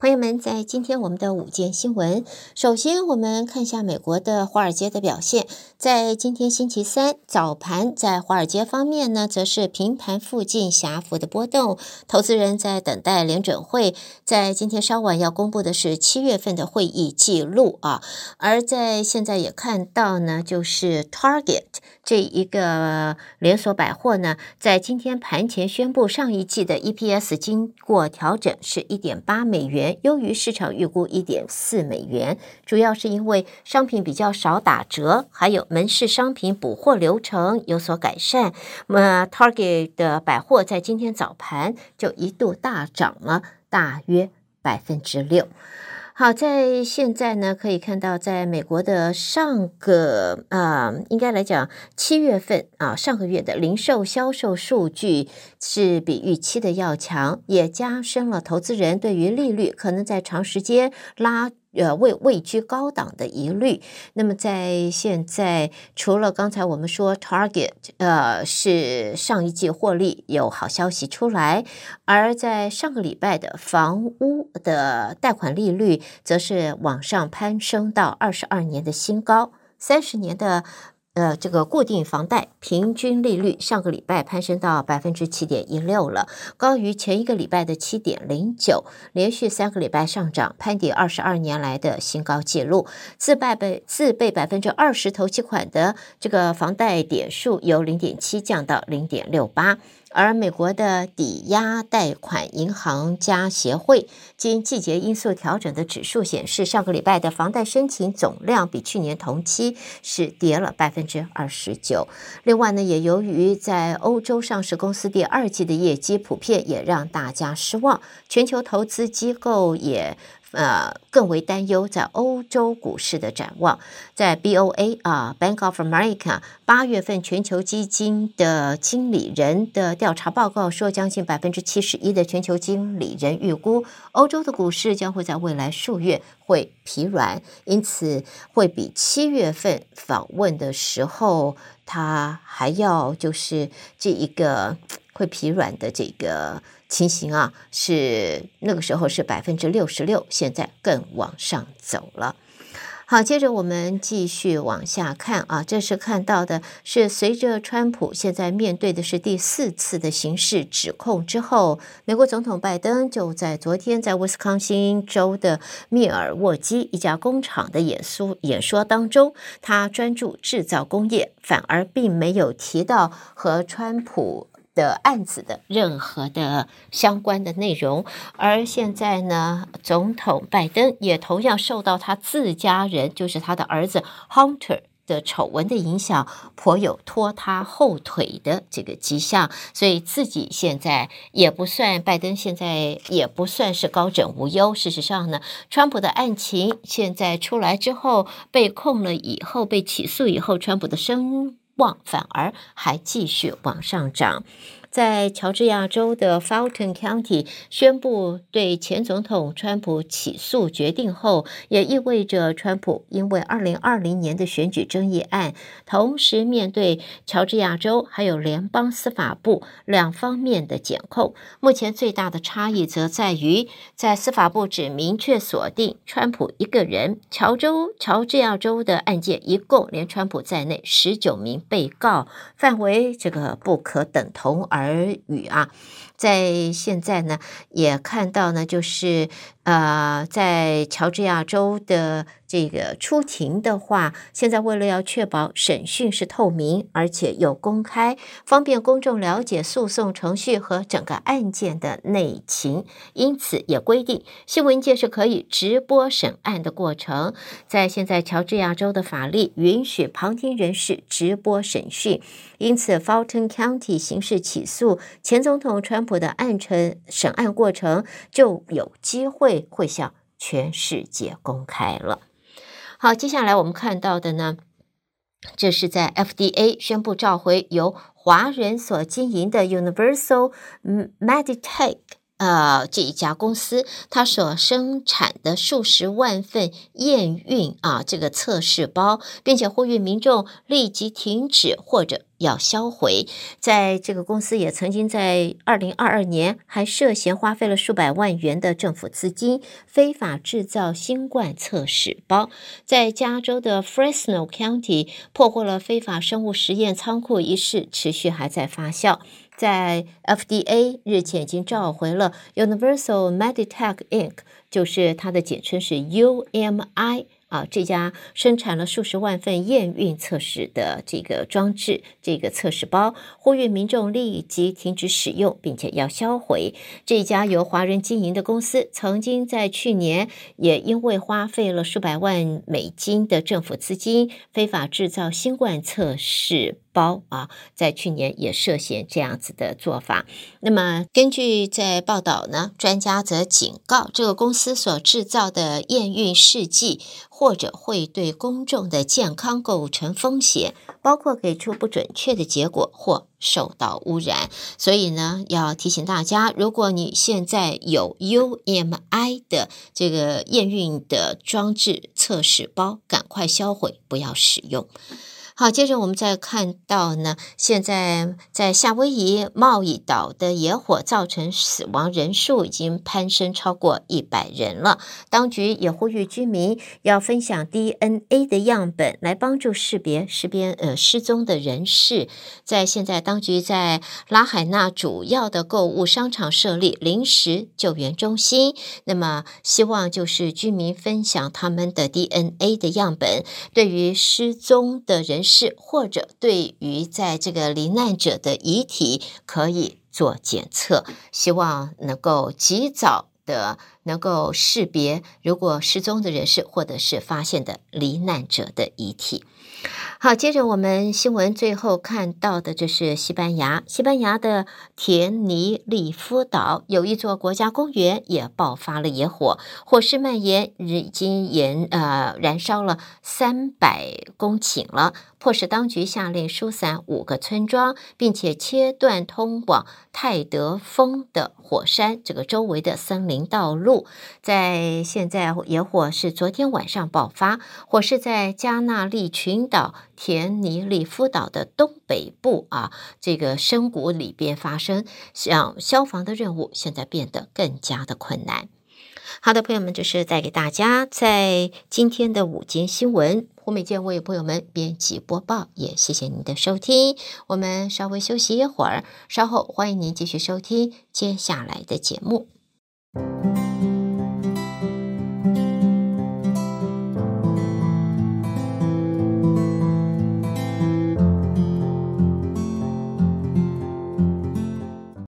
朋友们，在今天我们的午间新闻，首先我们看一下美国的华尔街的表现。在今天星期三早盘，在华尔街方面呢，则是平盘附近狭幅的波动，投资人在等待联准会在今天稍晚要公布的是七月份的会议记录啊。而在现在也看到呢，就是 Target 这一个连锁百货呢，在今天盘前宣布上一季的 EPS 经过调整是一点八美元。优于市场预估一点四美元，主要是因为商品比较少打折，还有门市商品补货流程有所改善。那么 Target 的百货在今天早盘就一度大涨了大约百分之六。好，在现在呢，可以看到，在美国的上个啊、应该来讲，七月份啊，上个月的零售销售数据是比预期的要强，也加深了投资人对于利率可能在长时间拉。呃，位位居高档的疑虑。那么，在现在，除了刚才我们说 Target，呃，是上一季获利有好消息出来，而在上个礼拜的房屋的贷款利率，则是往上攀升到二十二年的新高，三十年的。呃，这个固定房贷平均利率上个礼拜攀升到百分之七点一六了，高于前一个礼拜的七点零九，连续三个礼拜上涨，攀抵二十二年来的新高纪录。自备被自备百分之二十投期款的这个房贷点数由零点七降到零点六八。而美国的抵押贷款银行家协会经季节因素调整的指数显示，上个礼拜的房贷申请总量比去年同期是跌了百分分之二十九。另外呢，也由于在欧洲上市公司第二季的业绩普遍也让大家失望，全球投资机构也。呃，更为担忧在欧洲股市的展望。在 BOA 啊，Bank of America 八月份全球基金的经理人的调查报告说，将近百分之七十一的全球经理人预估，欧洲的股市将会在未来数月会疲软，因此会比七月份访问的时候，他还要就是这一个会疲软的这个。情形啊，是那个时候是百分之六十六，现在更往上走了。好，接着我们继续往下看啊，这是看到的是随着川普现在面对的是第四次的刑事指控之后，美国总统拜登就在昨天在威斯康星州的密尔沃基一家工厂的演说演说当中，他专注制造工业，反而并没有提到和川普。的案子的任何的相关的内容，而现在呢，总统拜登也同样受到他自家人，就是他的儿子 Hunter 的丑闻的影响，颇有拖他后腿的这个迹象，所以自己现在也不算，拜登现在也不算是高枕无忧。事实上呢，川普的案情现在出来之后，被控了以后，被起诉以后，川普的声望反而还继续往上涨。在乔治亚州的 Fulton County 宣布对前总统川普起诉决定后，也意味着川普因为2020年的选举争议案，同时面对乔治亚州还有联邦司法部两方面的检控。目前最大的差异则在于，在司法部只明确锁定川普一个人，乔州乔治亚州的案件一共连川普在内十九名被告，范围这个不可等同而。而语啊，在现在呢，也看到呢，就是呃，在乔治亚州的。这个出庭的话，现在为了要确保审讯是透明，而且有公开，方便公众了解诉讼程序和整个案件的内情，因此也规定新闻界是可以直播审案的过程。在现在乔治亚州的法律允许旁听人士直播审讯，因此 Fulton County 刑事起诉诉前总统川普的案程审案过程就有机会会向全世界公开了。好，接下来我们看到的呢，这是在 FDA 宣布召回由华人所经营的 Universal Meditech 呃这一家公司，它所生产的数十万份验孕啊这个测试包，并且呼吁民众立即停止或者要销毁。在这个公司也曾经在二零二二年还涉嫌花费了数百万元的政府资金，非法制造新冠测试包。在加州的 Fresno County 破获了非法生物实验仓库一事，持续还在发酵。在 FDA 日前已经召回了 Universal Meditech Inc.，就是它的简称是 UMI。啊，这家生产了数十万份验孕测试的这个装置，这个测试包，呼吁民众立即停止使用，并且要销毁。这家由华人经营的公司，曾经在去年也因为花费了数百万美金的政府资金，非法制造新冠测试包啊，在去年也涉嫌这样子的做法。那么，根据在报道呢，专家则警告，这个公司所制造的验孕试剂，或者会对公众的健康构成风险，包括给出不准确的结果或受到污染。所以呢，要提醒大家，如果你现在有 UMI 的这个验孕的装置测试包，赶快销毁，不要使用。好，接着我们再看到呢，现在在夏威夷贸易岛的野火造成死亡人数已经攀升超过一百人了。当局也呼吁居民要分享 DNA 的样本，来帮助识别识别呃失踪的人士。在现在，当局在拉海纳主要的购物商场设立临时救援中心，那么希望就是居民分享他们的 DNA 的样本，对于失踪的人是，或者对于在这个罹难者的遗体可以做检测，希望能够及早的能够识别如果失踪的人士，或者是发现的罹难者的遗体。好，接着我们新闻最后看到的，就是西班牙。西班牙的田尼利夫岛有一座国家公园也爆发了野火，火势蔓延，已经延呃燃烧了三百公顷了，迫使当局下令疏散五个村庄，并且切断通往泰德峰的火山这个周围的森林道路。在现在，野火是昨天晚上爆发，火势在加纳利群岛。田尼利夫岛的东北部啊，这个深谷里边发生，像消防的任务现在变得更加的困难。好的，朋友们，就是带给大家在今天的午间新闻，胡美健为朋友们编辑播报，也谢谢您的收听。我们稍微休息一会儿，稍后欢迎您继续收听接下来的节目。